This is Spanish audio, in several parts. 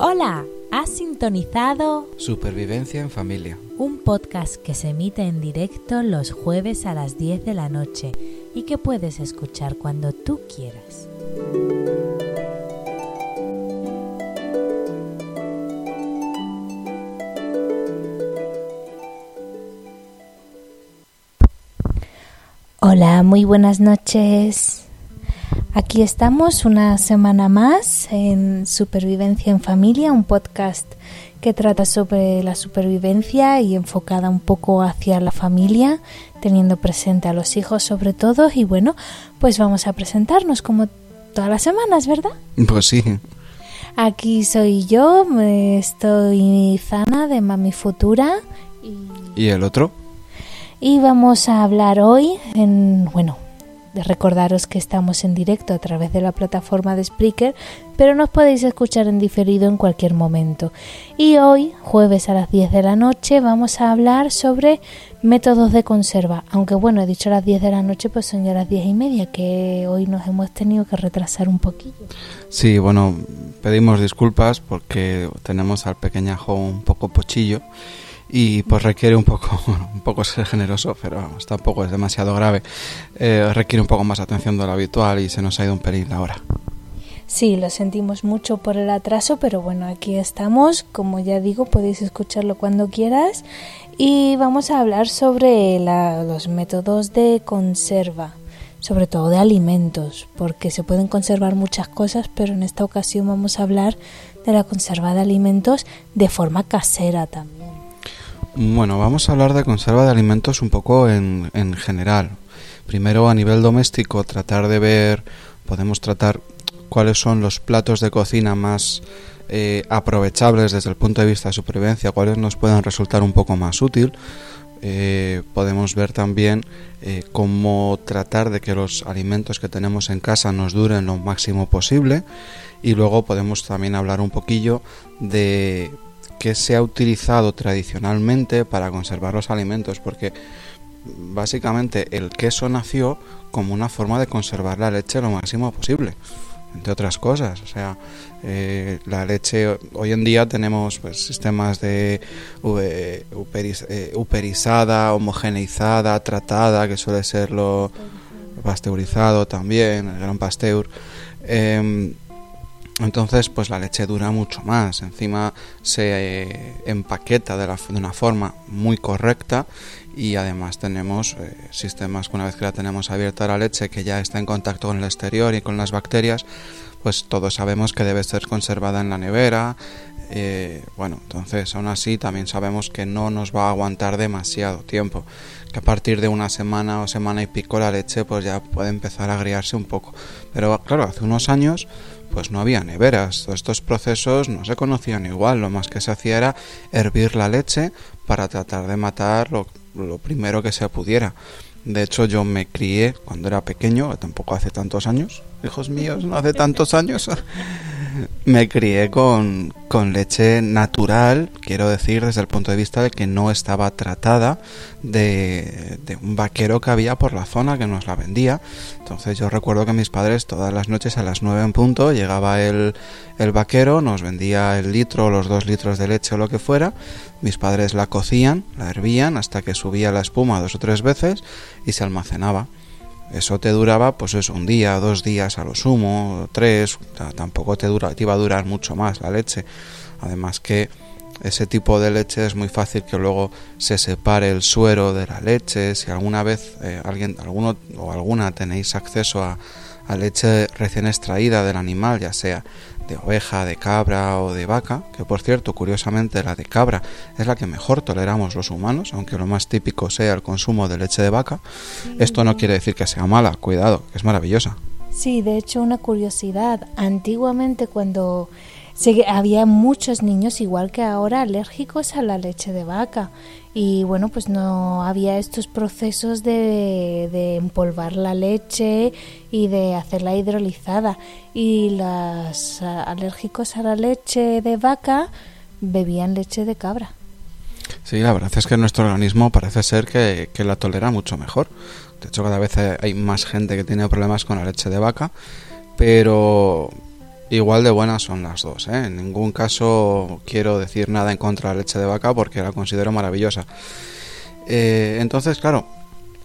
Hola, has sintonizado Supervivencia en familia. un podcast que se emite en directo los jueves a las 10 de la noche y que puedes escuchar cuando tú quieras. Hola, muy buenas noches. Aquí estamos una semana más en Supervivencia en Familia, un podcast que trata sobre la supervivencia y enfocada un poco hacia la familia, teniendo presente a los hijos sobre todo. Y bueno, pues vamos a presentarnos como todas las semanas, ¿verdad? Pues sí. Aquí soy yo, estoy Zana de Mami Futura y ¿Y el otro? Y vamos a hablar hoy en, bueno, recordaros que estamos en directo a través de la plataforma de Spreaker, pero nos podéis escuchar en diferido en cualquier momento. Y hoy, jueves a las 10 de la noche, vamos a hablar sobre métodos de conserva. Aunque bueno, he dicho a las 10 de la noche, pues son ya las 10 y media, que hoy nos hemos tenido que retrasar un poquillo. Sí, bueno, pedimos disculpas porque tenemos al pequeñajo un poco pochillo y pues requiere un poco, un poco ser generoso, pero vamos, tampoco es demasiado grave. Eh, requiere un poco más atención de lo habitual y se nos ha ido un pelín la hora. Sí, lo sentimos mucho por el atraso, pero bueno, aquí estamos. Como ya digo, podéis escucharlo cuando quieras. Y vamos a hablar sobre la- los métodos de conserva, sobre todo de alimentos, porque se pueden conservar muchas cosas, pero en esta ocasión vamos a hablar de la conserva de alimentos de forma casera también. Bueno, vamos a hablar de conserva de alimentos un poco en, en general. Primero a nivel doméstico, tratar de ver, podemos tratar cuáles son los platos de cocina más eh, aprovechables desde el punto de vista de supervivencia, cuáles nos pueden resultar un poco más útil. Eh, podemos ver también eh, cómo tratar de que los alimentos que tenemos en casa nos duren lo máximo posible y luego podemos también hablar un poquillo de qué se ha utilizado tradicionalmente para conservar los alimentos porque básicamente el queso nació como una forma de conservar la leche lo máximo posible entre otras cosas. O sea, eh, la leche, hoy en día tenemos pues, sistemas de eh, eh, uperizada, homogeneizada, tratada, que suele ser lo pasteurizado también, el gran pasteur. Entonces, pues la leche dura mucho más. Encima se eh, empaqueta de una forma muy correcta y además tenemos eh, sistemas que una vez que la tenemos abierta la leche que ya está en contacto con el exterior y con las bacterias, pues todos sabemos que debe ser conservada en la nevera. eh, bueno, entonces aún así también sabemos que no nos va a aguantar demasiado tiempo, que a partir de una semana o semana y pico la leche pues ya puede empezar a agriarse un poco. Pero claro, hace unos años pues no había neveras, estos procesos no se conocían igual, lo más que se hacía era hervir la leche para tratar de matar lo, lo primero que se pudiera. De hecho, yo me crié cuando era pequeño, tampoco hace tantos años, hijos míos, no hace tantos años. me crié con, con leche natural, quiero decir, desde el punto de vista de que no estaba tratada de, de un vaquero que había por la zona que nos la vendía. Entonces yo recuerdo que mis padres todas las noches a las 9 en punto llegaba el, el vaquero, nos vendía el litro o los dos litros de leche o lo que fuera. Mis padres la cocían, la hervían hasta que subía la espuma dos o tres veces y se almacenaba. Eso te duraba, pues eso, un día, dos días a lo sumo, tres, tampoco te, dura, te iba a durar mucho más la leche. Además que ese tipo de leche es muy fácil que luego se separe el suero de la leche. Si alguna vez eh, alguien, alguno o alguna tenéis acceso a, a leche recién extraída del animal, ya sea de oveja, de cabra o de vaca, que por cierto, curiosamente la de cabra es la que mejor toleramos los humanos, aunque lo más típico sea el consumo de leche de vaca. Esto no quiere decir que sea mala, cuidado, que es maravillosa. Sí, de hecho una curiosidad. Antiguamente cuando se- había muchos niños, igual que ahora, alérgicos a la leche de vaca. Y bueno, pues no había estos procesos de, de empolvar la leche y de hacerla hidrolizada. Y los alérgicos a la leche de vaca bebían leche de cabra. Sí, la verdad es que nuestro organismo parece ser que, que la tolera mucho mejor. De hecho, cada vez hay más gente que tiene problemas con la leche de vaca, pero igual de buenas son las dos. ¿eh? En ningún caso quiero decir nada en contra de la leche de vaca porque la considero maravillosa. Eh, entonces, claro,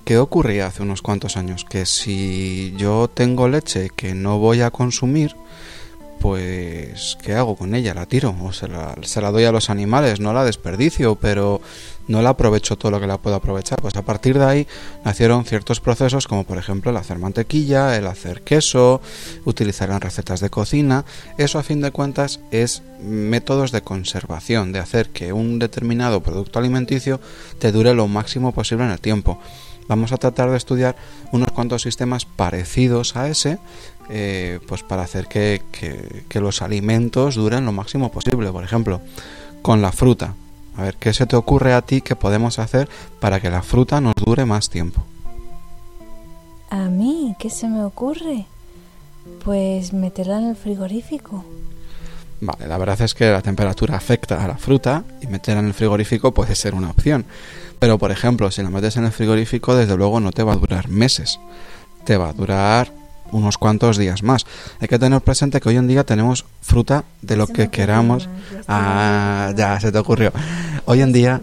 ¿qué ocurría hace unos cuantos años? Que si yo tengo leche que no voy a consumir, pues ¿qué hago con ella? ¿La tiro? ¿O se la, se la, doy a los animales? No la desperdicio, pero no la aprovecho todo lo que la puedo aprovechar. Pues a partir de ahí nacieron ciertos procesos como por ejemplo el hacer mantequilla, el hacer queso, utilizar en recetas de cocina. Eso a fin de cuentas es métodos de conservación, de hacer que un determinado producto alimenticio te dure lo máximo posible en el tiempo vamos a tratar de estudiar unos cuantos sistemas parecidos a ese eh, pues para hacer que, los alimentos duren lo máximo posible. Por ejemplo, con la fruta. A ver, ¿qué se te ocurre a ti que podemos hacer para que la fruta nos dure más tiempo? A mí, ¿qué se me ocurre? Pues meterla en el frigorífico. Vale, la verdad es que la temperatura afecta a la fruta y meterla en el frigorífico puede ser una opción. Pero, por ejemplo, si la metes en el frigorífico, desde luego no te va a durar meses. Te va a durar unos cuantos días más. Hay que tener presente que hoy en día tenemos fruta de lo que queramos. Ah, ya se te ocurrió. Hoy en día,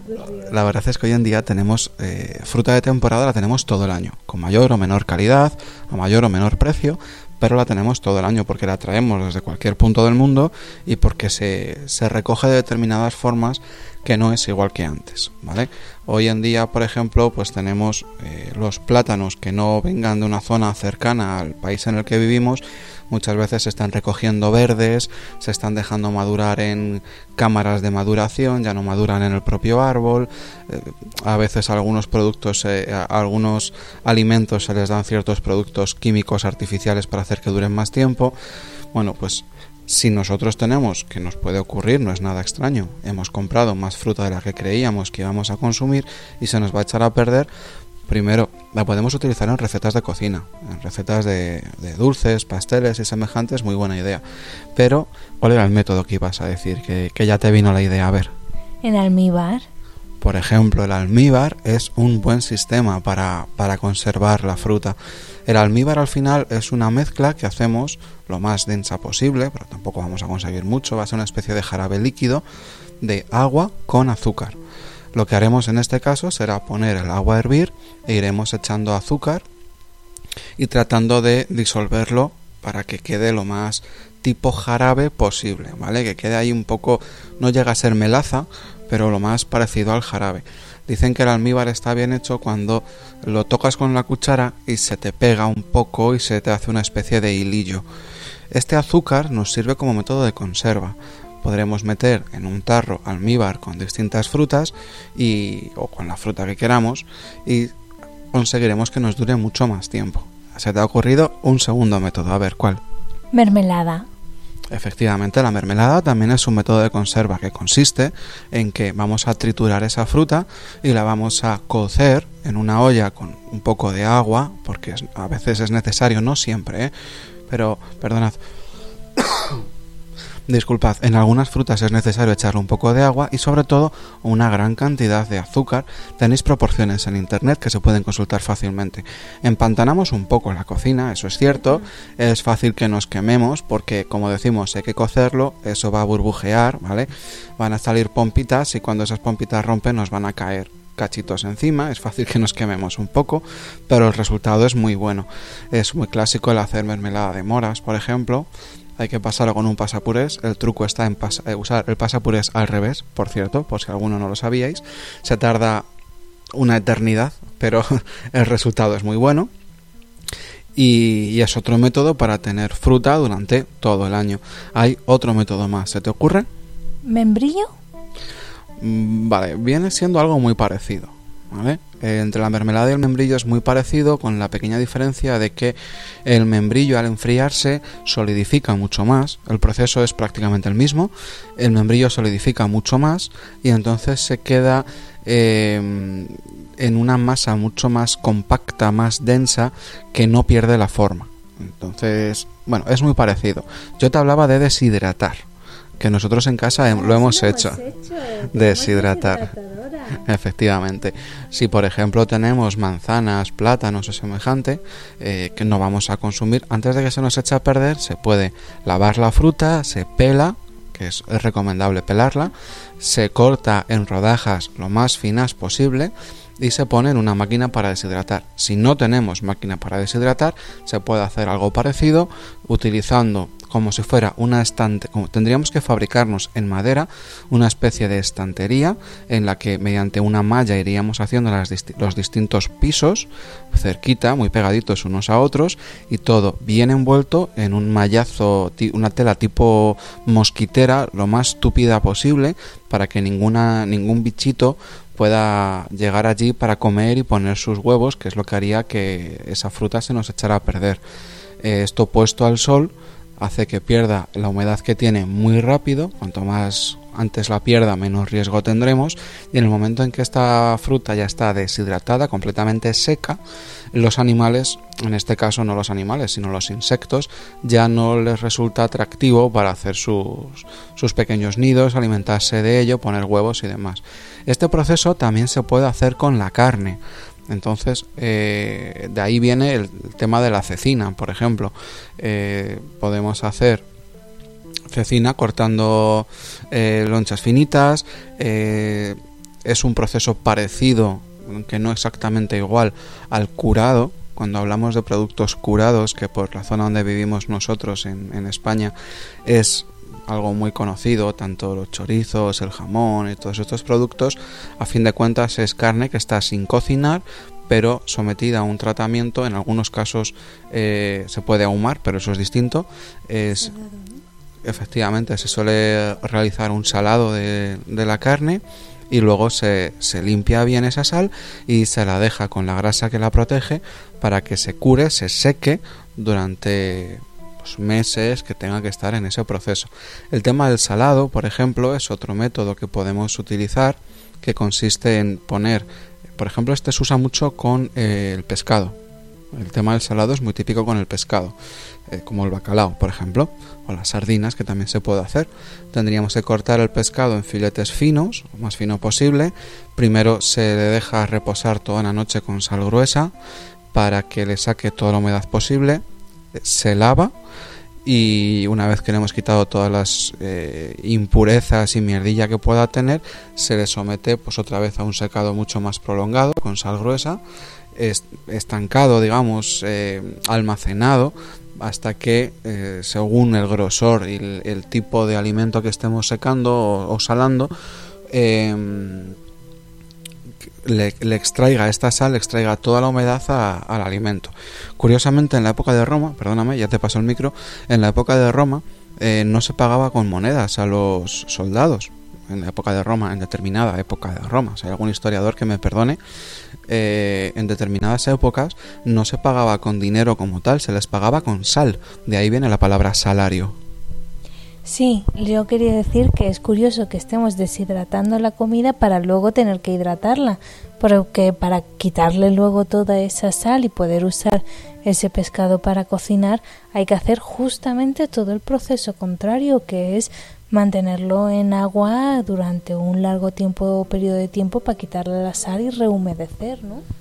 la verdad es que hoy en día tenemos eh, fruta de temporada, la tenemos todo el año, con mayor o menor calidad, a mayor o menor precio, pero la tenemos todo el año porque la traemos desde cualquier punto del mundo y porque se, se recoge de determinadas formas que no es igual que antes, ¿vale? Hoy en día, por ejemplo, pues tenemos eh, los plátanos que no vengan de una zona cercana al país en el que vivimos, muchas veces se están recogiendo verdes, se están dejando madurar en cámaras de maduración, ya no maduran en el propio árbol, eh, a veces algunos productos, eh, algunos alimentos se les dan ciertos productos químicos artificiales para hacer que duren más tiempo. Bueno, pues si nosotros tenemos, que nos puede ocurrir, no es nada extraño, hemos comprado más fruta de la que creíamos que íbamos a consumir y se nos va a echar a perder, primero la podemos utilizar en recetas de cocina, en recetas de, dulces, pasteles y semejantes, muy buena idea. Pero, ¿cuál era el método que ibas a decir? Que, que ya te vino la idea a ver. En almíbar. Por ejemplo, el almíbar es un buen sistema para, para conservar la fruta. El almíbar al final es una mezcla que hacemos lo más densa posible, pero tampoco vamos a conseguir mucho, va a ser una especie de jarabe líquido de agua con azúcar. Lo que haremos en este caso será poner el agua a hervir e iremos echando azúcar y tratando de disolverlo para que quede lo más tipo jarabe posible, ¿vale? Que quede ahí un poco, no llega a ser melaza, pero lo más parecido al jarabe. Dicen que el almíbar está bien hecho cuando lo tocas con la cuchara y se te pega un poco y se te hace una especie de hilillo. Este azúcar nos sirve como método de conserva. Podremos meter en un tarro almíbar con distintas frutas y, o con la fruta que queramos y conseguiremos que nos dure mucho más tiempo. Se te ha ocurrido un segundo método, a ver cuál. Mermelada. Efectivamente, la mermelada también es un método de conserva que consiste en que vamos a triturar esa fruta y la vamos a cocer en una olla con un poco de agua, porque a veces es necesario, no siempre, ¿eh? pero perdonad. Disculpad, en algunas frutas es necesario echarle un poco de agua y sobre todo una gran cantidad de azúcar. Tenéis proporciones en internet que se pueden consultar fácilmente. Empantanamos un poco la cocina, eso es cierto. Es fácil que nos quememos porque, como decimos, hay que cocerlo, eso va a burbujear, ¿vale? Van a salir pompitas y cuando esas pompitas rompen nos van a caer cachitos encima, es fácil que nos quememos un poco, pero el resultado es muy bueno. Es muy clásico el hacer mermelada de moras, por ejemplo, hay que pasarlo con un pasapurés. El truco está en eh, usar el pasapurés al revés, por cierto, por si alguno no lo sabíais. Se tarda una eternidad, pero el resultado es muy bueno. Y, es otro método para tener fruta durante todo el año. Hay otro método más, ¿se te ocurre? ¿Membrillo? Mm, vale, viene siendo algo muy parecido. ¿vale? Eh, entre la mermelada y el membrillo es muy parecido, con la pequeña diferencia de que el membrillo al enfriarse solidifica mucho más, el proceso es prácticamente el mismo, el membrillo solidifica mucho más y entonces se queda em, en una masa mucho más compacta, más densa, que no pierde la forma. Entonces, bueno, es muy parecido. Yo te hablaba de deshidratar, que nosotros en casa lo hemos hecho. Deshidratar. Efectivamente. Si por ejemplo tenemos manzanas, plátanos o semejante, eh, que no vamos a consumir, antes de que se nos eche a perder, se puede lavar la fruta, se pela, que es, es recomendable pelarla, se corta en rodajas lo más finas posible y se pone en una máquina para deshidratar. Si no tenemos máquina para deshidratar, se puede hacer algo parecido utilizando como si fuera una estante, como tendríamos que fabricarnos en madera una especie de estantería en la que mediante una malla iríamos haciendo los distintos pisos cerquita, muy pegaditos unos a otros y todo bien envuelto en un mallazo, una tela tipo mosquitera lo más túpida posible para que ninguna ningún bichito pueda llegar allí para comer y poner sus huevos, que es lo que haría que esa fruta se nos echara a perder. Eh, esto puesto al sol hace que pierda la humedad que tiene muy rápido, cuanto más antes la pierda menos riesgo tendremos y en el momento en que esta fruta ya está deshidratada, completamente seca, los animales, en este caso no los animales, sino los insectos, ya no les resulta atractivo para hacer sus, sus pequeños nidos, alimentarse de ello, poner huevos y demás. Este proceso también se puede hacer con la carne. Entonces, eh, de ahí viene el, tema de la cecina, por ejemplo. Eh, podemos hacer cecina cortando eh, lonchas finitas. es un proceso parecido, aunque no exactamente igual, al curado. Cuando hablamos de productos curados, que por la zona donde vivimos nosotros en, en España es algo muy conocido, tanto los chorizos, el jamón y todos estos productos, a fin de cuentas es carne que está sin cocinar, pero sometida a un tratamiento, en algunos casos eh, se puede ahumar, pero eso es distinto. Es, efectivamente, se suele realizar un salado de, de la carne y luego se, se, limpia bien esa sal y se la deja con la grasa que la protege para que se cure, se seque durante meses que tenga que estar en ese proceso. El tema del salado, por ejemplo, es otro método que podemos utilizar que consiste en poner, por ejemplo, este se usa mucho con eh, el pescado. El tema del salado es muy típico con el pescado, eh, como el bacalao, por ejemplo, o las sardinas, que también se puede hacer. Tendríamos que cortar el pescado en filetes finos, lo más fino posible. Primero se le deja reposar toda la noche con sal gruesa para que le saque toda la humedad posible. Se lava y una vez que le hemos quitado todas las eh, impurezas y mierdilla que pueda tener se le somete pues otra vez a un secado mucho más prolongado con sal gruesa estancado digamos eh, almacenado hasta que eh, según el grosor y el, tipo de alimento que estemos secando o, o salando le, extraiga esta sal, le extraiga toda la humedad al alimento. Curiosamente, en la época de Roma, perdóname, ya te paso el micro, en la época de Roma eh, no se pagaba con monedas a los soldados. En la época de Roma, en determinada época de Roma, si hay algún historiador que me perdone, eh, en determinadas épocas no se pagaba con dinero como tal, se les pagaba con sal. De ahí viene la palabra salario. Sí, yo quería decir que es curioso que estemos deshidratando la comida para luego tener que hidratarla, porque para quitarle luego toda esa sal y poder usar ese pescado para cocinar hay que hacer justamente todo el proceso contrario, que es mantenerlo en agua durante un largo tiempo o periodo de tiempo para quitarle la sal y rehumedecer, ¿no?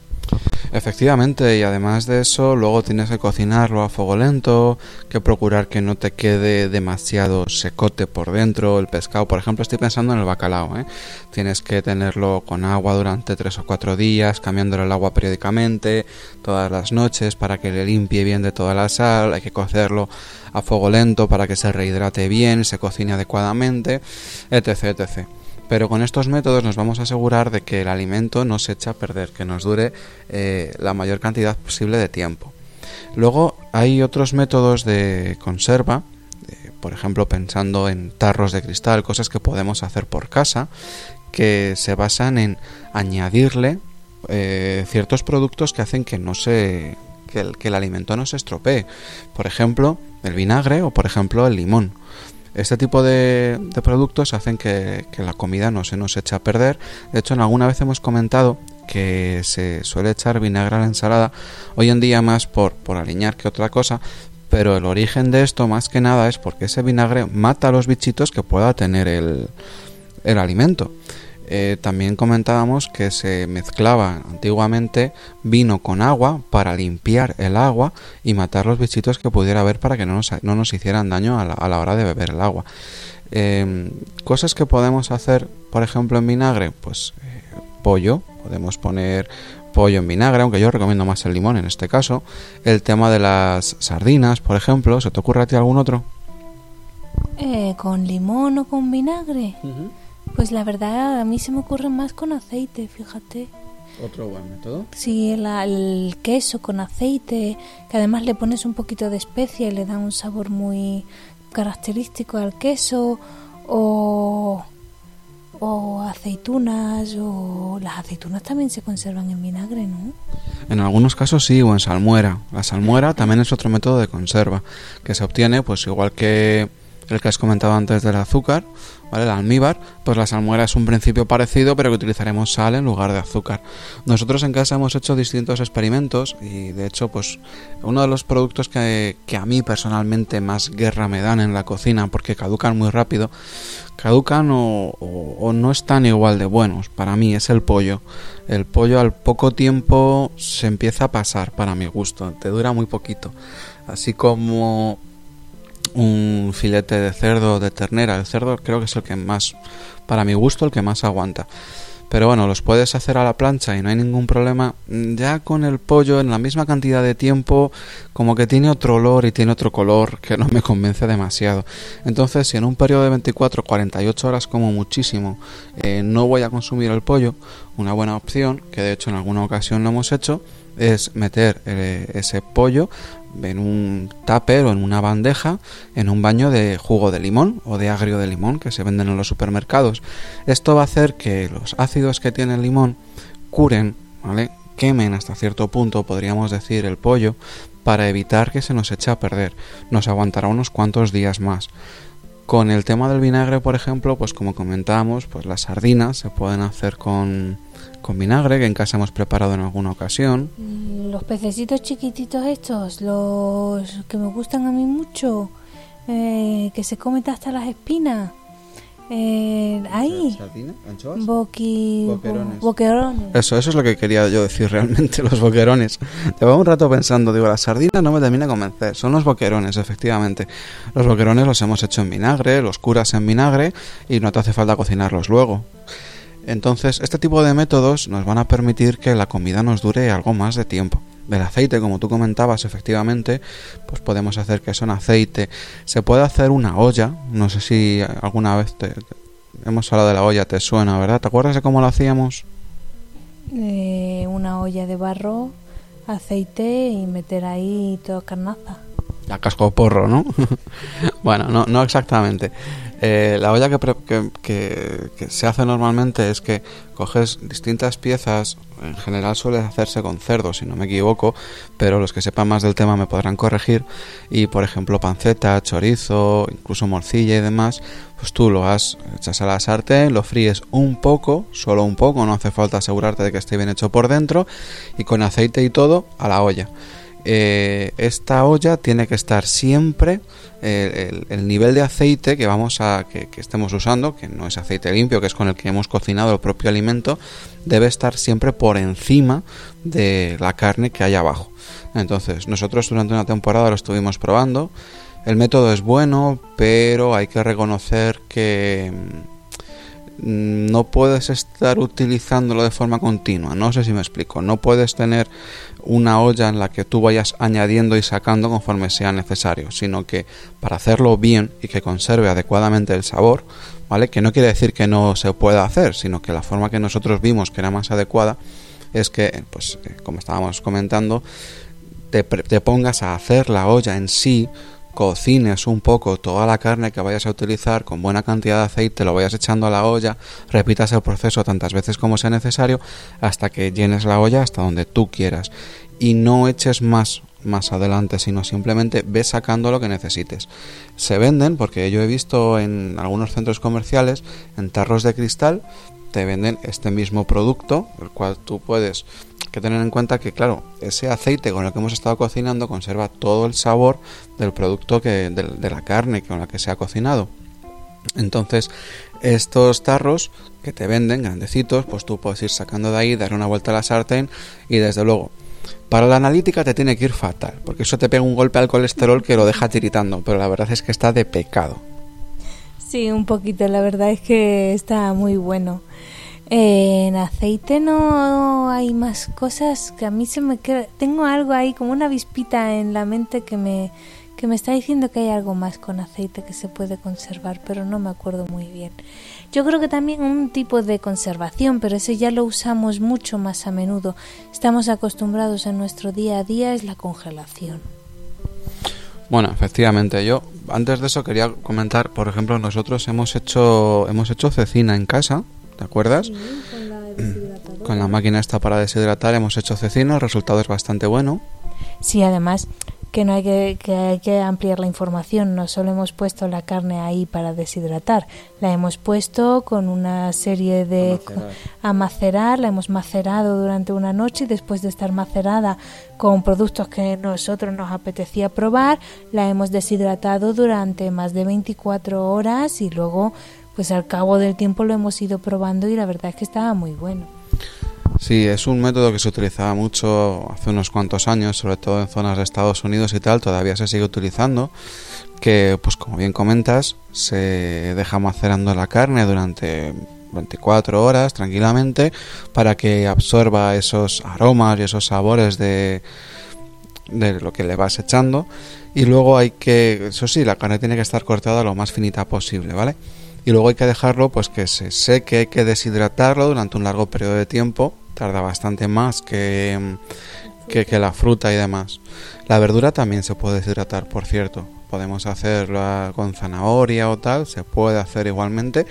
Efectivamente, y además de eso, luego tienes que cocinarlo a fuego lento, que procurar que no te quede demasiado secote por dentro el pescado. Por ejemplo, estoy pensando en el bacalao. ¿eh? Tienes que tenerlo con agua durante tres o cuatro días, cambiándole el agua periódicamente, todas las noches, para que le limpie bien de toda la sal. Hay que cocerlo a fuego lento para que se rehidrate bien, se cocine adecuadamente, etc. etc pero con estos métodos nos vamos a asegurar de que el alimento no se echa a perder, que nos dure eh, la mayor cantidad posible de tiempo. Luego hay otros métodos de conserva, eh, por ejemplo pensando en tarros de cristal, cosas que podemos hacer por casa, que se basan en añadirle eh, ciertos productos que hacen que no se que el, que el alimento no se estropee. Por ejemplo, el vinagre o por ejemplo el limón. Este tipo de, productos hacen que, la comida no se nos eche a perder. De hecho, en alguna vez hemos comentado que se suele echar vinagre a la ensalada, hoy en día más por, por aliñar que otra cosa, pero el origen de esto más que nada es porque ese vinagre mata a los bichitos que pueda tener el, el alimento. Eh, también comentábamos que se mezclaba antiguamente vino con agua para limpiar el agua y matar los bichitos que pudiera haber para que no nos, no nos hicieran daño a la, hora de beber el agua. Em, cosas que podemos hacer, por ejemplo, en vinagre, pues eh, pollo, podemos poner pollo en vinagre, aunque yo recomiendo más el limón en este caso. El tema de las sardinas, por ejemplo, ¿se te ocurre a ti algún otro? Eh, ¿Con limón o con vinagre? Pues la verdad, a mí se me ocurre más con aceite, fíjate. ¿Otro buen método? Sí, el, queso con aceite, que además le pones un poquito de especia y le da un sabor muy característico al queso, o, o aceitunas, o las aceitunas también se conservan en vinagre, ¿no? En algunos casos sí, o en salmuera. La salmuera también es otro método de conserva, que se obtiene pues igual que el que has comentado antes del azúcar, ¿vale? El almíbar, pues la salmuera es un principio parecido, pero que utilizaremos sal en lugar de azúcar. Nosotros en casa hemos hecho distintos experimentos y de hecho, pues uno de los productos que, a mí personalmente más guerra me dan en la cocina, porque caducan muy rápido, caducan o, o no están igual de buenos. Para mí es el pollo. El pollo al poco tiempo se empieza a pasar, para mi gusto, te dura muy poquito. Así como un filete de cerdo de ternera. El cerdo creo que es el que más, para mi gusto, el que más aguanta. Pero bueno, los puedes hacer a la plancha y no hay ningún problema. Ya con el pollo en la misma cantidad de tiempo, como que tiene otro olor y tiene otro color que no me convence demasiado. Entonces, si en un periodo de 24 48 horas como muchísimo eh, no voy a consumir el pollo, una buena opción, que de hecho en alguna ocasión lo hemos hecho, es meter eh, ese pollo en un tupper o en una bandeja en un baño de jugo de limón o de agrio de limón que se venden en los supermercados. Esto va a hacer que los ácidos que tiene el limón curen, ¿vale? quemen hasta cierto punto, podríamos decir, el pollo para evitar que se nos eche a perder. Nos aguantará unos cuantos días más. Con el tema del vinagre, por ejemplo, pues como comentábamos, pues las sardinas se pueden hacer con con vinagre que en casa hemos preparado en alguna ocasión. Mm, los pececitos chiquititos estos, los que me gustan a mí mucho, eh, que se comen hasta las espinas. Eh, ahí. ¿Anchoas? boquerones. Eso, eso es lo que quería yo decir realmente, los boquerones. Llevaba un rato pensando, digo, las sardinas no me termina de convencer. Son los boquerones, efectivamente. Los boquerones los hemos hecho en vinagre, los curas en vinagre y no te hace falta cocinarlos luego. Entonces, este tipo de métodos nos van a permitir que la comida nos dure algo más de tiempo. Del aceite, como tú comentabas, efectivamente, pues podemos hacer queso en aceite. Se puede hacer una olla, no sé si alguna vez te, hemos hablado de la olla, te suena, ¿verdad? ¿Te acuerdas de cómo lo hacíamos? Eh, una olla de barro, aceite y meter ahí toda carnaza. La casco porro, ¿no? bueno, no, no exactamente. Eh, la olla que, que, se hace normalmente es que coges distintas piezas, en general suele hacerse con cerdo, si no me equivoco, pero los que sepan más del tema me podrán corregir. Y por ejemplo, panceta, chorizo, incluso morcilla y demás, pues tú lo has, echas a la sartén, lo fríes un poco, solo un poco, no hace falta asegurarte de que esté bien hecho por dentro, y con aceite y todo a la olla. Eh, esta olla tiene que estar siempre eh, el, nivel de aceite que vamos a que, estemos usando que no es aceite limpio que es con el que hemos cocinado el propio alimento debe estar siempre por encima de la carne que hay abajo. Entonces nosotros durante una temporada lo estuvimos probando. El método es bueno pero hay que reconocer que no puedes estar utilizándolo de forma continua. No sé si me explico. No puedes tener una olla en la que tú vayas añadiendo y sacando conforme sea necesario, sino que para hacerlo bien y que conserve adecuadamente el sabor, ¿vale? Que no quiere decir que no se pueda hacer, sino que la forma que nosotros vimos que era más adecuada es que, pues, eh, como estábamos comentando, te, te pongas a hacer la olla en sí cocines un poco toda la carne que vayas a utilizar con buena cantidad de aceite, lo vayas echando a la olla, repitas el proceso tantas veces como sea necesario hasta que llenes la olla hasta donde tú quieras y no eches más más adelante, sino simplemente ves sacando lo que necesites. Se venden, porque yo he visto en algunos centros comerciales, en tarros de cristal, te venden este mismo producto, el cual tú puedes que tener en cuenta que, claro, ese aceite con el que hemos estado cocinando conserva todo el sabor del producto que, de, la carne con la que se ha cocinado. Entonces, Estos tarros que te venden grandecitos, pues tú puedes ir sacando de ahí, dar una vuelta a la sartén y desde luego para la analítica te tiene que ir fatal, porque eso te pega un golpe al colesterol que lo deja tiritando, pero la verdad es que está de pecado. Sí, un poquito, la verdad es que está muy bueno. En aceite no hay más cosas que a mí se me queda. Tengo algo ahí, como una vispita en la mente que me, que me está diciendo que hay algo más con aceite que se puede conservar, pero no me acuerdo muy bien. Yo creo que también un tipo de conservación, pero ese ya lo usamos mucho más a menudo. Estamos acostumbrados en nuestro día a día es la congelación. Bueno, efectivamente, yo antes de eso quería comentar, por ejemplo, nosotros hemos hecho hemos hecho cecina en casa, ¿te acuerdas? con, la máquina esta para deshidratar hemos hecho cecina, el resultado es bastante bueno. Sí, además que no hay que, que, hay que ampliar la información, no solo hemos puesto la carne ahí para deshidratar, la hemos puesto con una serie de a macerar, la hemos macerado durante una noche y después de estar macerada con productos que nosotros nos apetecía probar, la hemos deshidratado durante más de 24 horas y luego pues al cabo del tiempo lo hemos ido probando y la verdad es que estaba muy bueno. Sí, es un método que se utilizaba mucho hace unos cuantos años, sobre todo en zonas de Estados Unidos y tal, todavía se sigue utilizando, que pues como bien comentas, se deja macerando la carne durante 24 horas tranquilamente para que absorba esos aromas y esos sabores de, de lo que le vas echando y luego hay que, eso sí, la carne tiene que estar cortada lo más finita posible, ¿vale? Y luego hay que dejarlo pues que se seque, hay que deshidratarlo durante un largo periodo de tiempo tarda bastante más que, que, la fruta y demás. La verdura también se puede deshidratar, por cierto. Podemos hacerla con zanahoria o tal, se puede hacer igualmente.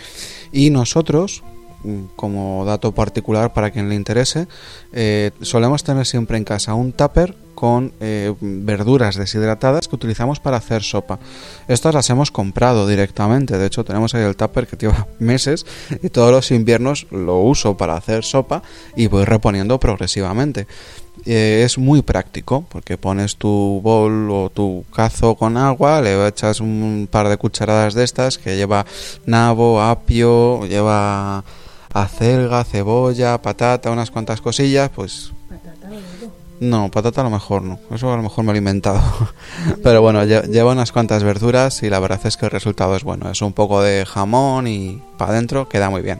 Y nosotros, mm, como dato particular para quien le interese, eh, solemos tener siempre en casa un tupper con eh, verduras deshidratadas que utilizamos para hacer sopa. Estas las hemos comprado directamente, de hecho tenemos ahí el tupper que lleva meses y todos los inviernos lo uso para hacer sopa y voy reponiendo progresivamente. Eh, es muy práctico porque pones tu bol o tu cazo con agua, le echas un par de cucharadas de estas que lleva nabo, apio, lleva acelga, cebolla, patata, unas cuantas cosillas, pues no, patata a lo mejor no. Eso a lo mejor me lo he inventado. Pero bueno, lleva unas cuantas verduras y la verdad es que el resultado es bueno. Es un poco de jamón y para adentro queda muy bien.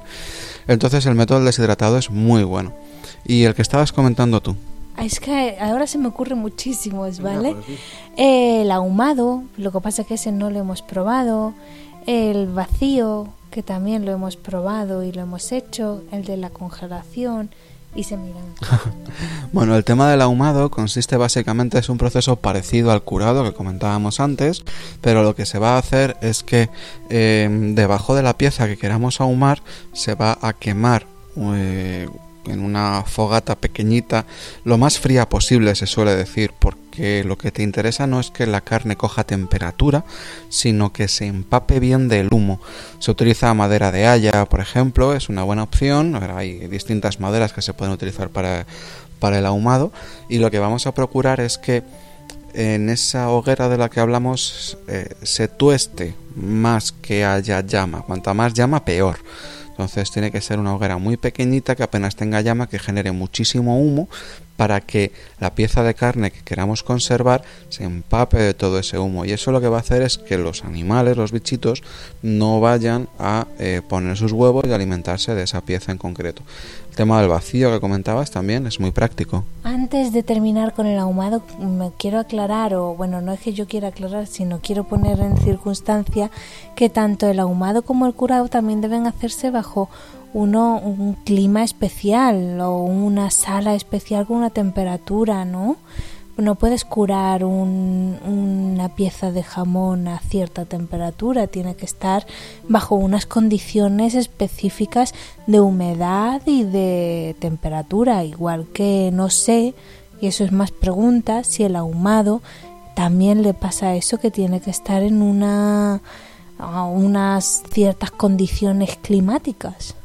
Entonces el método del deshidratado es muy bueno. ¿Y el que estabas comentando tú? Ah, es que ahora se me ocurre muchísimo, ¿vale? el ahumado, lo que pasa es que ese no lo hemos probado. El vacío, que también lo hemos probado y lo hemos hecho. El de la congelación y se miran. bueno, el tema del ahumado consiste básicamente es un proceso parecido al curado que comentábamos antes, pero lo que se va a hacer es que em, debajo de la pieza que queramos ahumar se va a quemar eh, en una fogata pequeñita, lo más fría posible se suele decir, porque lo que te interesa no es que la carne coja temperatura, sino que se empape bien del humo. Se utiliza madera de haya, por ejemplo, es una buena opción, hay distintas maderas que se pueden utilizar para, para el ahumado, y lo que vamos a procurar es que en esa hoguera de la que hablamos eh, se tueste más que haya llama. Cuanta más llama, peor. Entonces tiene que ser una hoguera muy pequeñita que apenas tenga llama, que genere muchísimo humo para que la pieza de carne que queramos conservar se empape de todo ese humo. Y eso lo que va a hacer es que los animales, los bichitos, no vayan a eh, poner sus huevos y alimentarse de esa pieza en concreto. Tema del vacío que comentabas también es muy práctico. Antes de terminar con el ahumado, me quiero aclarar, o bueno, no es que yo quiera aclarar, sino quiero poner en circunstancia que tanto el ahumado como el curado también deben hacerse bajo uno un clima especial o una sala especial con una temperatura, ¿no? No puedes curar una pieza de jamón a cierta temperatura, tiene que estar bajo unas condiciones específicas de humedad y de temperatura, igual que no sé, y eso es más pregunta, si el ahumado también le pasa eso que tiene que estar en una a unas ciertas condiciones climáticas.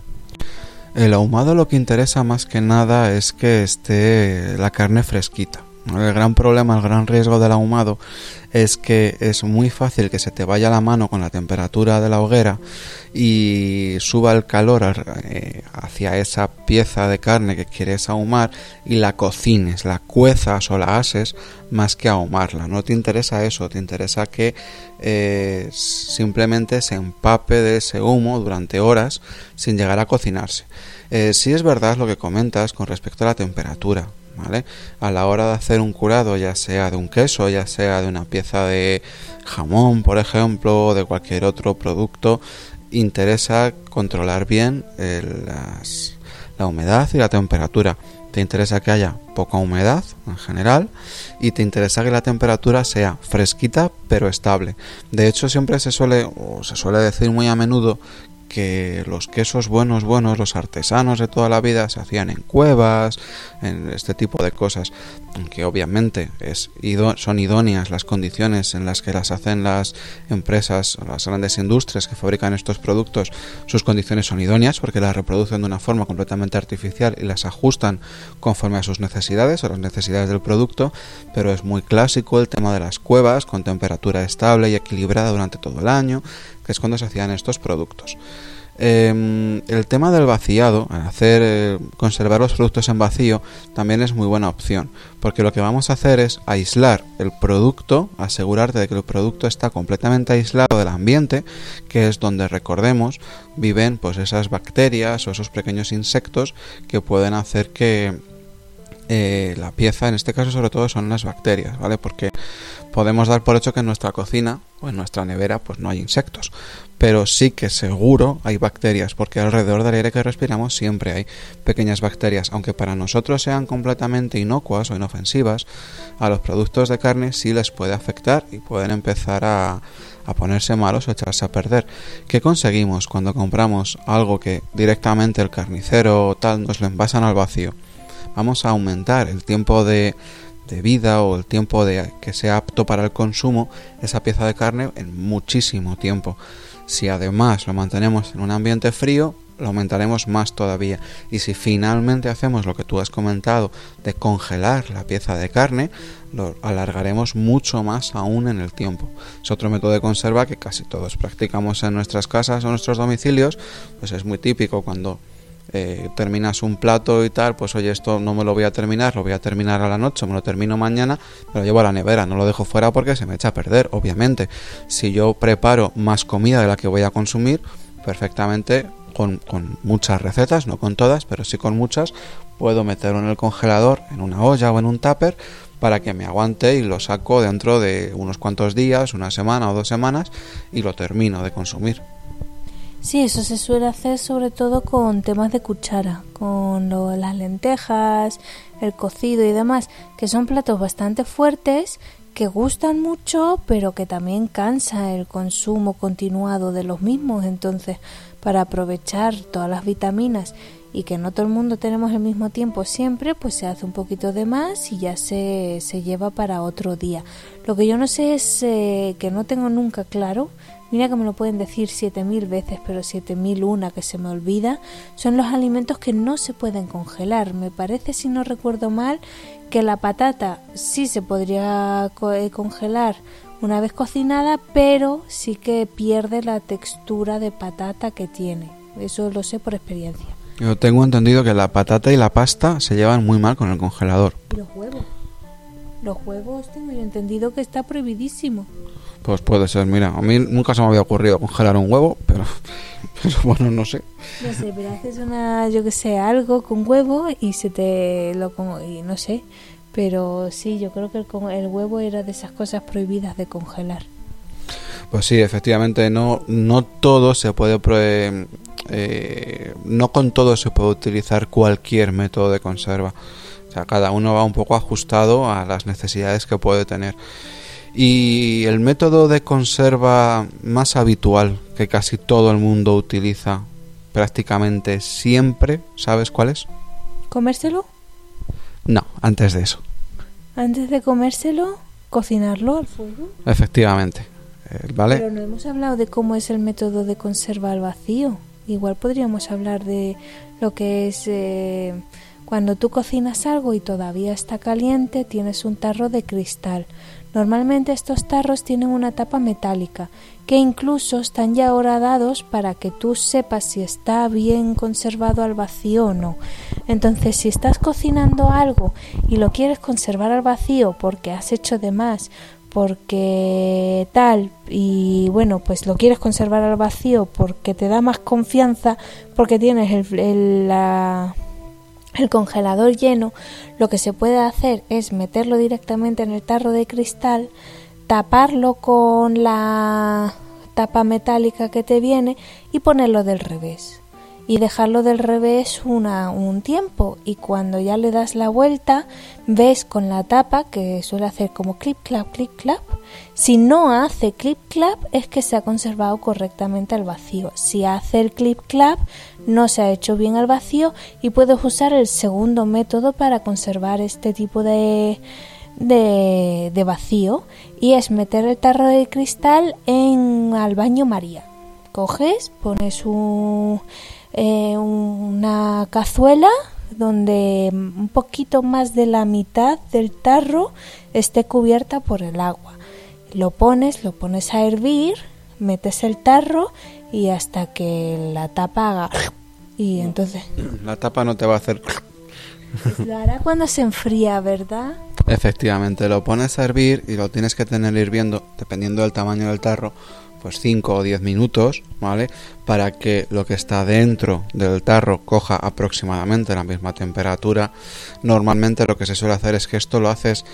El ahumado lo que interesa más que nada es que esté la carne fresquita, El gran problema, el gran riesgo del ahumado es que es muy fácil que se te vaya la mano con la temperatura de la hoguera y suba el calor eh, hacia esa pieza de carne que quieres ahumar y la cocines, la cuezas o la ases más que ahumarla. No te interesa eso, te interesa que eh, simplemente se empape de ese humo durante horas sin llegar a cocinarse. Eh, si es verdad lo que comentas con respecto a la temperatura. ¿Vale? A la hora de hacer un curado, ya sea de un queso, ya sea de una pieza de jamón, por ejemplo, o de cualquier otro producto, interesa controlar bien la humedad y la temperatura. Te interesa que haya poca humedad en general y te interesa que la temperatura sea fresquita pero estable. De hecho, siempre se suele o se suele decir muy a menudo que los quesos buenos, buenos, los artesanos de toda la vida se hacían en cuevas, en este tipo de cosas, aunque obviamente son idóneas las condiciones en las que las hacen las empresas las grandes industrias que fabrican estos productos, sus condiciones son idóneas porque las reproducen de una forma completamente artificial y las ajustan conforme a sus necesidades o las necesidades del producto, pero es muy clásico el tema de las cuevas con temperatura estable y equilibrada durante todo el año, que es cuando se hacían estos productos. Em, el tema del vaciado, hacer eh, conservar los productos en vacío, también es muy buena opción, porque lo que vamos a hacer es aislar el producto, asegurarte de que el producto está completamente aislado del ambiente, que es donde recordemos viven pues esas bacterias o esos pequeños insectos que pueden hacer que eh, la pieza, en este caso sobre todo son las bacterias, ¿vale? Porque podemos dar por hecho que en nuestra cocina o en nuestra nevera pues no hay insectos, pero sí que seguro hay bacterias, porque alrededor del aire que respiramos siempre hay pequeñas bacterias, aunque para nosotros sean completamente inocuas o inofensivas, a los productos de carne sí les puede afectar y pueden empezar a, a ponerse malos o echarse a perder. ¿Qué conseguimos cuando compramos algo que directamente el carnicero o tal nos lo envasan al vacío? Vamos a aumentar el tiempo de, de vida o el tiempo de que sea apto para el consumo esa pieza de carne en muchísimo tiempo. Si además lo mantenemos en un ambiente frío, lo aumentaremos más todavía. Y si finalmente hacemos lo que tú has comentado de congelar la pieza de carne, lo alargaremos mucho más aún en el tiempo. Es otro método de conserva que casi todos practicamos en nuestras casas o nuestros domicilios, pues es muy típico cuando eh, terminas un plato y tal, pues oye, esto no me lo voy a terminar, lo voy a terminar a la noche, me lo termino mañana, me lo llevo a la nevera, no lo dejo fuera porque se me echa a perder, obviamente. Si yo preparo más comida de la que voy a consumir, perfectamente con, con, muchas recetas, no con todas, pero sí con muchas, puedo meterlo en el congelador, en una olla o en un tupper, para que me aguante y lo saco dentro de unos cuantos días, una semana o dos semanas, y lo termino de consumir. Sí, eso se suele hacer sobre todo con temas de cuchara, con las lentejas, el cocido y demás, que son platos bastante fuertes que gustan mucho, pero que también cansa el consumo continuado de los mismos. Entonces, para aprovechar todas las vitaminas y que no todo el mundo tenemos el mismo tiempo siempre, pues se hace un poquito de más y ya se, se lleva para otro día. Lo que yo no sé es eh, que no tengo nunca claro Mira que me lo pueden decir siete mil veces, pero siete mil una que se me olvida, son los alimentos que no se pueden congelar. Me parece, si no recuerdo mal, que la patata sí se podría eh, congelar una vez cocinada, pero sí que pierde la textura de patata que tiene. Eso lo sé por experiencia. Yo tengo entendido que la patata y la pasta se llevan muy mal con el congelador. ¿Y los huevos? Los huevos tengo yo entendido que está prohibidísimo. Pues puede ser, mira, a mí nunca se me había ocurrido congelar un huevo, pero, bueno, no sé. No sé, pero haces una, yo que sé, algo con huevo y se te lo como, y no sé, pero sí, yo creo que el, el huevo era de esas cosas prohibidas de congelar. Pues sí, efectivamente, no, no todo se puede, eh, no con todo se puede utilizar cualquier método de conserva. O sea, cada uno va un poco ajustado a las necesidades que puede tener. Y el método de conserva más habitual que casi todo el mundo utiliza prácticamente siempre, ¿sabes cuál es? ¿Comérselo? No, antes de eso. Antes de comérselo, cocinarlo al fuego. Efectivamente. Eh, ¿Vale? Pero no hemos hablado de cómo es el método de conserva al vacío. Igual podríamos hablar de lo que es eh, Cuando tú cocinas algo y todavía está caliente, tienes un tarro de cristal. Normalmente estos tarros tienen una tapa metálica, que incluso están ya horadados para que tú sepas si está bien conservado al vacío o no. Entonces, si estás cocinando algo y lo quieres conservar al vacío porque has hecho de más, porque tal, y bueno, pues lo quieres conservar al vacío porque te da más confianza, porque tienes el, el, la, el congelador lleno, lo que se puede hacer es meterlo directamente en el tarro de cristal, taparlo con la tapa metálica que te viene y ponerlo del revés. Y dejarlo del revés una, un tiempo. Y cuando ya le das la vuelta ves con la tapa que suele hacer como clip clap clip clap. Si no hace clip clap es que se ha conservado correctamente al vacío. Si hace el clip clap no se ha hecho bien al vacío y puedes usar el segundo método para conservar este tipo de, de, vacío y es meter el tarro de cristal en al baño María. Coges, pones eh, una cazuela donde un poquito más de la mitad del tarro esté cubierta por el agua. Lo pones, lo pones a hervir, metes el tarro y hasta que la tapa haga y entonces la tapa no te va a hacer lo hará cuando se enfría, ¿verdad? Efectivamente, lo pones a hervir y lo tienes que tener hirviendo, dependiendo del tamaño del tarro, pues 5 o 10 minutos, ¿vale? Para que lo que está dentro del tarro coja aproximadamente la misma temperatura. Normalmente lo que se suele hacer es que esto lo haces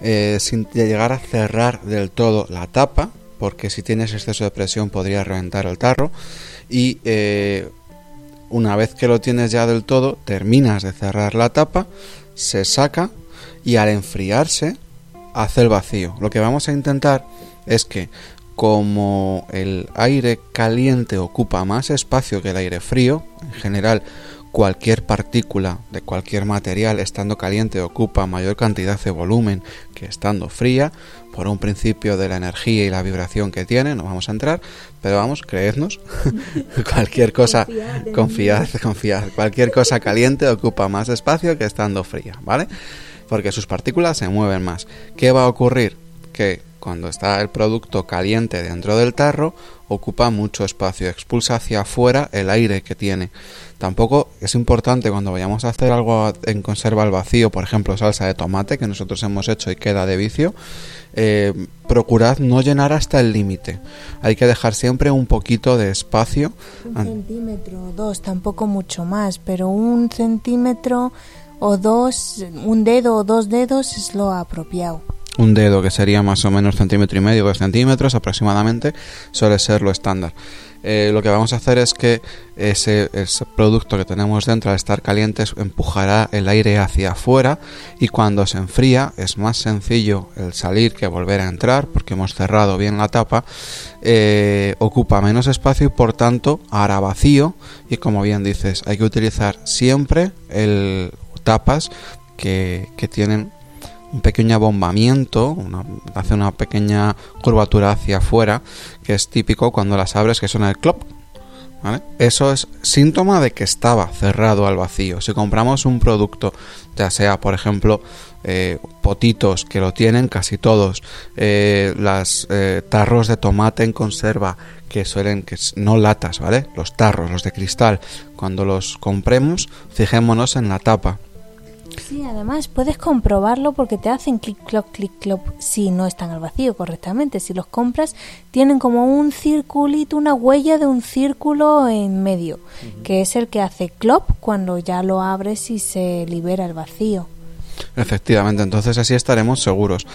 eh, sin llegar a cerrar del todo la tapa, porque si tienes exceso de presión podría reventar el tarro. Y eh, una vez que lo tienes ya del todo, terminas de cerrar la tapa, se saca y al enfriarse hace el vacío. Lo que vamos a intentar es que como el aire caliente ocupa más espacio que el aire frío, en general cualquier partícula de cualquier material estando caliente ocupa mayor cantidad de volumen que estando fría, por un principio de la energía y la vibración que tiene, no vamos a entrar, pero vamos, creednos, cualquier cosa, confiad, confiad, cualquier cosa caliente ocupa más espacio que estando fría, ¿vale? Porque sus partículas se mueven más. ¿Qué va a ocurrir? Que cuando está el producto caliente dentro del tarro, ocupa mucho espacio, expulsa hacia afuera el aire que tiene. Tampoco es importante cuando vayamos a hacer algo en conserva al vacío, por ejemplo salsa de tomate que nosotros hemos hecho y queda de vicio, eh, procurad no llenar hasta el límite. Hay que dejar siempre un poquito de espacio. Un centímetro o dos, tampoco mucho más, pero un centímetro o dos, un dedo o dos dedos es lo apropiado un dedo que sería más o menos centímetro y medio, dos centímetros aproximadamente, suele ser lo estándar. Eh, lo que vamos a hacer es que ese, producto que tenemos dentro al estar caliente empujará el aire hacia afuera y cuando se enfría es más sencillo el salir que volver a entrar porque hemos cerrado bien la tapa eh, ocupa menos espacio y por tanto hará vacío y como bien dices hay que utilizar siempre el tapas que, que tienen un pequeño abombamiento, hace una pequeña curvatura hacia afuera, que es típico cuando las abres que suena el clop. Eso es síntoma de que estaba cerrado al vacío. Si compramos un producto, ya sea por ejemplo eh, potitos que lo tienen casi todos, eh, las eh, tarros de tomate en conserva que suelen que no latas, ¿vale? Los tarros, los de cristal, cuando los compremos, fijémonos en la tapa Sí, además puedes comprobarlo porque te hacen clic cloc clic clop si no están al vacío correctamente. Si los compras tienen como un circulito, una huella de un círculo en medio, que es el que hace clop cuando ya lo abres y se libera el vacío. Efectivamente, entonces así estaremos seguros.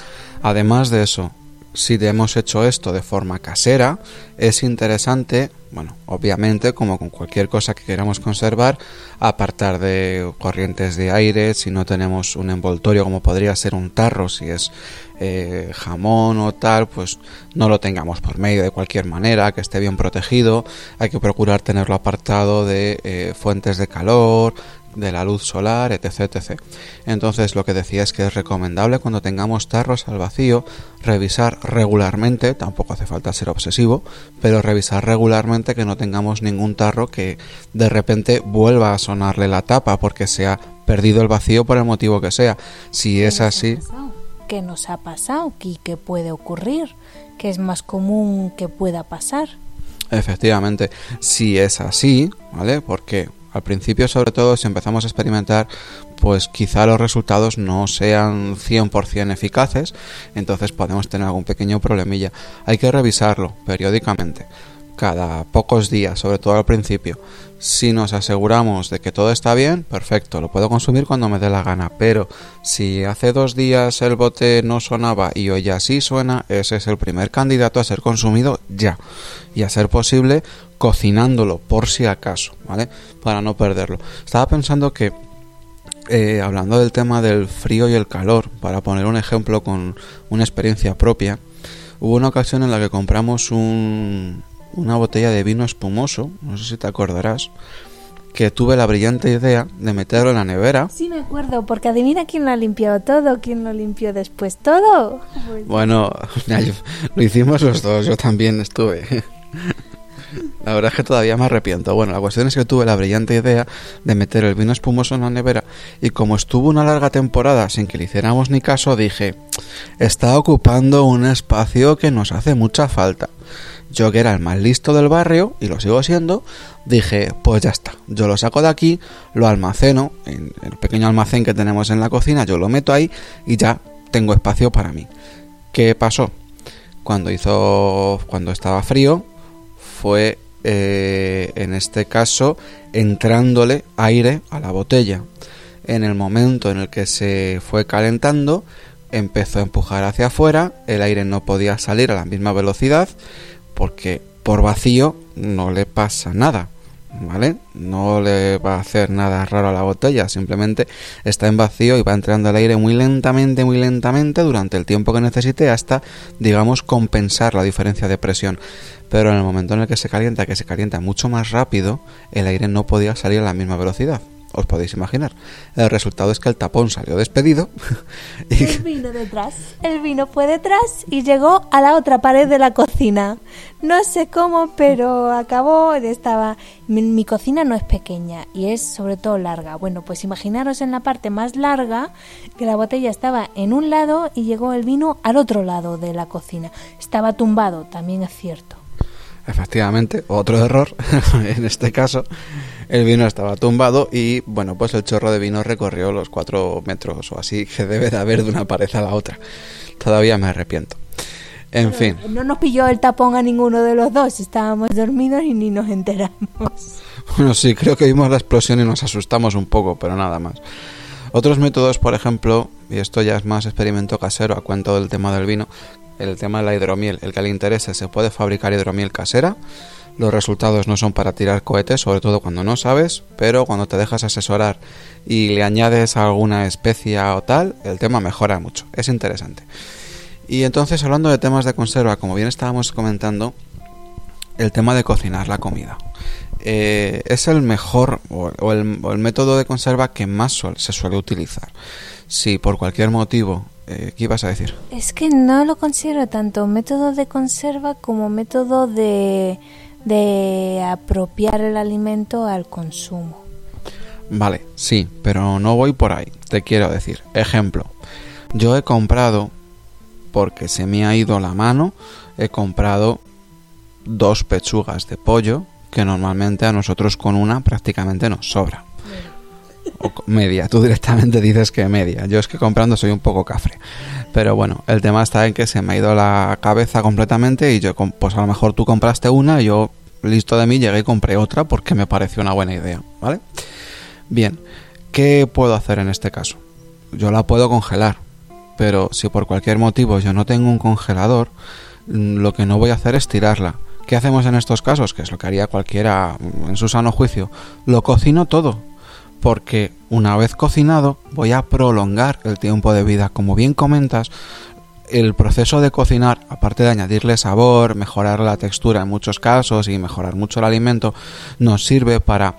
Además de eso, si hemos hecho esto de forma casera, es interesante, bueno, obviamente, como con cualquier cosa que queramos conservar, apartar de corrientes de aire, si no tenemos un envoltorio como podría ser un tarro, si es eh, jamón o tal, pues no lo tengamos por medio de cualquier manera, que esté bien protegido, hay que procurar tenerlo apartado de eh, fuentes de calor, de la luz solar, etc, etc. Entonces lo que decía es que es recomendable cuando tengamos tarros al vacío revisar regularmente, tampoco hace falta ser obsesivo, pero revisar regularmente que no tengamos ningún tarro que de repente vuelva a sonarle la tapa porque se ha perdido el vacío por el motivo que sea. Si es así... ¿Qué nos ha pasado? ¿Y qué puede ocurrir? ¿Qué es más común que pueda pasar? Efectivamente, si es así, ¿vale? Porque al principio, sobre todo, si empezamos a experimentar, pues quizá los resultados no sean 100% eficaces, entonces podemos tener algún pequeño problemilla. Hay que revisarlo periódicamente cada pocos días, sobre todo al principio. Si nos aseguramos de que todo está bien, perfecto, lo puedo consumir cuando me dé la gana. Pero si hace dos días el bote no sonaba y hoy ya sí suena, ese es el primer candidato a ser consumido ya. Y a ser posible cocinándolo por si acaso, ¿vale? Para no perderlo. Estaba pensando que eh, hablando del tema del frío y el calor, para poner un ejemplo con una experiencia propia, hubo una ocasión en la que compramos un, una botella de vino espumoso, no sé si te acordarás, que tuve la brillante idea de meterlo en la nevera. Sí, me acuerdo, porque adivina quién lo ha limpiado todo, quién lo limpió después todo. Bueno, lo hicimos los dos, yo también estuve. La verdad es que todavía me arrepiento. Bueno, la cuestión es que tuve la brillante idea de meter el vino espumoso en la nevera y como estuvo una larga temporada sin que le hiciéramos ni caso, dije, está ocupando un espacio que nos hace mucha falta. Yo que era el más listo del barrio, y lo sigo siendo, dije, pues ya está, yo lo saco de aquí, lo almaceno, en el pequeño almacén que tenemos en la cocina, yo lo meto ahí y ya tengo espacio para mí. ¿Qué pasó? Cuando hizo, cuando estaba frío, fue eh, en este caso entrándole aire a la botella. En el momento en el que se fue calentando, empezó a empujar hacia afuera, el aire no podía salir a la misma velocidad porque por vacío no le pasa nada, ¿vale? No le va a hacer nada raro a la botella, simplemente está en vacío y va entrando el aire muy lentamente, muy lentamente durante el tiempo que necesite hasta, digamos, compensar la diferencia de presión. Pero en el momento en el que se calienta, que se calienta mucho más rápido, el aire no podía salir a la misma velocidad os podéis imaginar. El resultado es que el tapón salió despedido. y... El vino detrás. El vino fue detrás y llegó a la otra pared de la cocina. No sé cómo, pero acabó. Estaba. Mi, mi, cocina no es pequeña y es sobre todo larga. Bueno, pues imaginaros en la parte más larga que la botella estaba en un lado y llegó el vino al otro lado de la cocina. Estaba tumbado, también es cierto. Efectivamente, otro error en este caso el vino estaba tumbado y bueno, pues el chorro de vino recorrió los cuatro metros o así que debe de haber de una pared a la otra. Todavía me arrepiento. En fin. No nos pilló el tapón a ninguno de los dos, estábamos dormidos y ni nos enteramos. Bueno, sí, creo que vimos la explosión y nos asustamos un poco, pero nada más. Otros métodos, por ejemplo, y esto ya es más experimento casero a cuento del tema del vino, el tema de la hidromiel. El que le interese, se puede fabricar hidromiel casera los resultados no son para tirar cohetes, sobre todo cuando no sabes, pero cuando te dejas asesorar y le añades alguna especia o tal, el tema mejora mucho. Es interesante. Y entonces, hablando de temas de conserva, como bien estábamos comentando, el tema de cocinar la comida. Eh, es el mejor o, el, método de conserva que más se suele utilizar. Si por cualquier motivo eh, ¿Qué ibas a decir? Es que no lo considero tanto método de conserva como método de de apropiar el alimento al consumo. Vale, sí, pero no voy por ahí. Te quiero decir, ejemplo, yo he comprado, porque se me ha ido la mano, he comprado dos pechugas de pollo que normalmente a nosotros con una prácticamente nos sobra. O media, tú directamente dices que media. Yo es que comprando soy un poco cafre. Pero bueno, el tema está en que se me ha ido la cabeza completamente y yo, pues a lo mejor tú compraste una y yo, listo de mí, llegué y compré otra porque me pareció una buena idea, ¿vale? Bien, ¿qué puedo hacer en este caso? Yo la puedo congelar, pero si por cualquier motivo yo no tengo un congelador, mm, lo que no voy a hacer es tirarla. ¿Qué hacemos en estos casos? Que es lo que haría cualquiera en su sano juicio. Lo cocino todo, porque una vez cocinado voy a prolongar el tiempo de vida. Como bien comentas, el proceso de cocinar, aparte de añadirle sabor, mejorar la textura en muchos casos y mejorar mucho el alimento, nos sirve para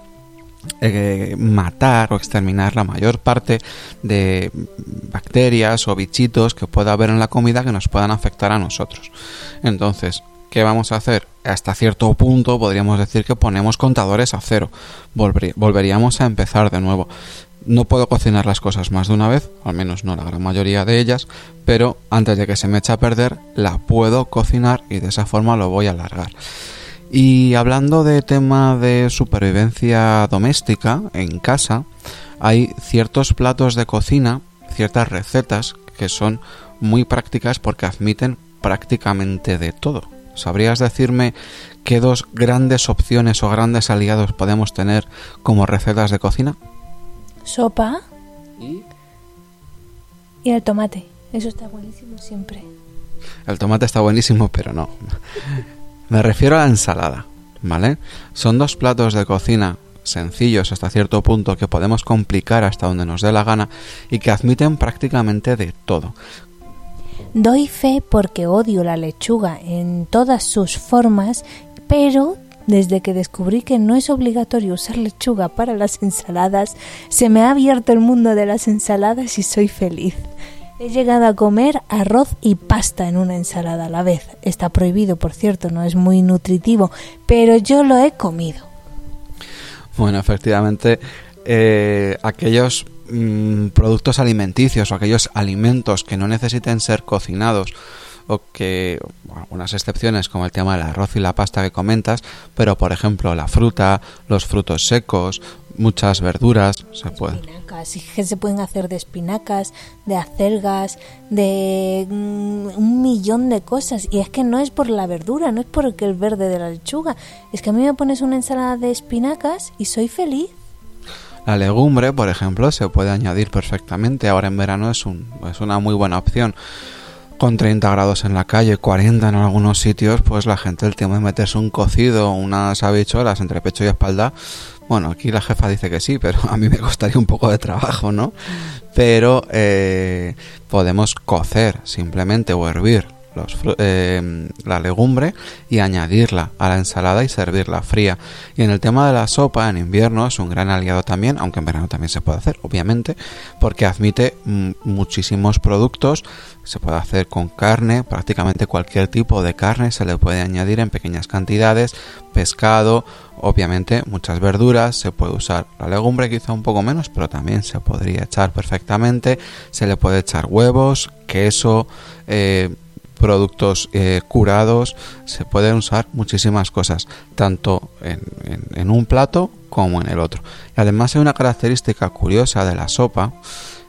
eh, matar o exterminar la mayor parte de bacterias o bichitos que pueda haber en la comida que nos puedan afectar a nosotros. Entonces, ¿qué vamos a hacer? Hasta cierto punto podríamos decir que ponemos contadores a cero. volveríamos a empezar de nuevo. no puedo cocinar las cosas más de una vez, al menos no la gran mayoría de ellas, pero antes de que se me eche a perder, la puedo cocinar y de esa forma lo voy a alargar. Y hablando de tema de supervivencia doméstica en casa, hay ciertos platos de cocina, ciertas recetas que son muy prácticas porque admiten prácticamente de todo. ¿Sabrías decirme qué dos grandes opciones o grandes aliados podemos tener como recetas de cocina? Sopa. ¿Y? Y el tomate. Eso está buenísimo siempre. El tomate está buenísimo, pero no. Me refiero a la ensalada, ¿vale? Son dos platos de cocina sencillos hasta cierto punto que podemos complicar hasta donde nos dé la gana y que admiten prácticamente de todo. Doy fe porque odio la lechuga en todas sus formas, pero desde que descubrí que no es obligatorio usar lechuga para las ensaladas, se me ha abierto el mundo de las ensaladas y soy feliz. He llegado a comer arroz y pasta en una ensalada a la vez. Está prohibido, por cierto, no es muy nutritivo, pero yo lo he comido. Bueno, efectivamente, eh, aquellos mm, productos alimenticios o aquellos alimentos que no necesiten ser cocinados o que algunas excepciones como el tema del arroz y la pasta que comentas, pero por ejemplo la fruta, los frutos secos, muchas verduras se pueden. que se pueden hacer de espinacas, de acelgas, de mm, un millón de cosas. Y es que no es por la verdura, no es por el verde de la lechuga. Es que a mí me pones una ensalada de espinacas y soy feliz. La legumbre, por ejemplo, se puede añadir perfectamente. Ahora en verano es, un, es una muy buena opción con 30 grados en la calle, 40 en algunos sitios, pues la gente el tema de meterse un cocido, unas habichuelas entre pecho y espalda, bueno, aquí la jefa dice que sí, pero a mí me costaría un poco de trabajo, ¿no? Pero eh, podemos cocer simplemente o hervir eh, la legumbre y añadirla a la ensalada y servirla fría. Y en el tema de la sopa, en invierno es un gran aliado también, aunque en verano también se puede hacer, obviamente, porque admite muchísimos productos. Se puede hacer con carne, prácticamente cualquier tipo de carne se le puede añadir en pequeñas cantidades, pescado, obviamente muchas verduras, se puede usar la legumbre quizá un poco menos, pero también se podría echar perfectamente, se le puede echar huevos, queso, eh, productos eh, curados, se pueden usar muchísimas cosas, tanto en, un plato como en el otro. Y además hay una característica curiosa de la sopa,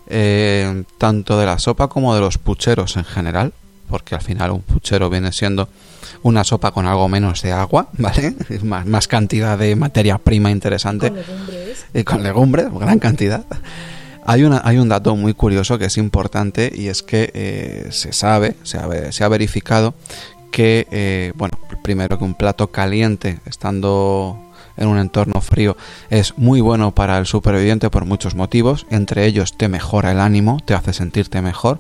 eh, tanto de la sopa como de los pucheros en general, porque al final un puchero viene siendo una sopa con algo menos de agua, ¿vale? Más, más cantidad de materia prima interesante. Con legumbres. Y con legumbres, gran cantidad. Hay, hay un dato muy curioso que es importante y es que eh, se sabe, se ha, se ha verificado que, eh, bueno, primero que un plato caliente estando en un entorno frío es muy bueno para el superviviente por muchos motivos, entre ellos te mejora el ánimo, te hace sentirte mejor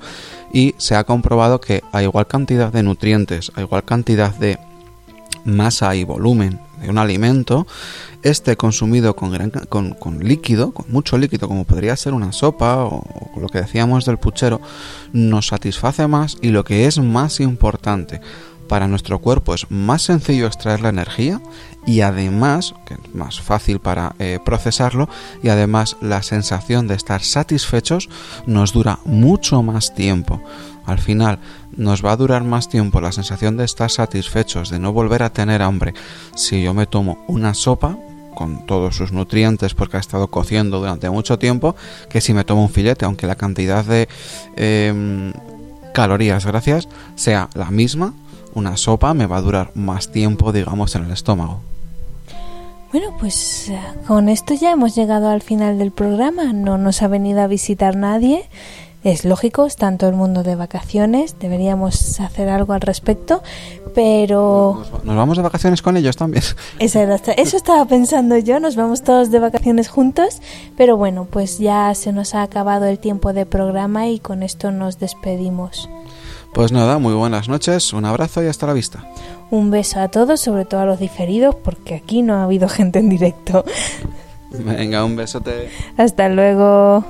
y se ha comprobado que a igual cantidad de nutrientes, a igual cantidad de masa y volumen de un alimento, este consumido con, gran, con, con, líquido, con mucho líquido, como podría ser una sopa o, lo que decíamos del puchero, nos satisface más y lo que es más importante, para nuestro cuerpo es más sencillo extraer la energía y además, que es más fácil para eh, procesarlo, y además la sensación de estar satisfechos nos dura mucho más tiempo. Al final nos va a durar más tiempo la sensación de estar satisfechos, de no volver a tener hambre. Si yo me tomo una sopa con todos sus nutrientes porque ha estado cociendo durante mucho tiempo, que si me tomo un filete, aunque la cantidad de em, calorías, gracias, sea la misma, una sopa me va a durar más tiempo, digamos, en el estómago. Bueno, pues eh, con esto ya hemos llegado al final del programa. No nos ha venido a visitar nadie es lógico, está en todo el mundo de vacaciones, deberíamos hacer algo al respecto, pero... Nos, vamos de vacaciones con ellos también. Eso, eso estaba pensando yo, nos vamos todos de vacaciones juntos, pero bueno, pues ya se nos ha acabado el tiempo de programa y con esto nos despedimos. Pues nada, muy buenas noches, un abrazo y hasta la vista. Un beso a todos, sobre todo a los diferidos, porque aquí no ha habido gente en directo. Venga, un besote. Hasta luego.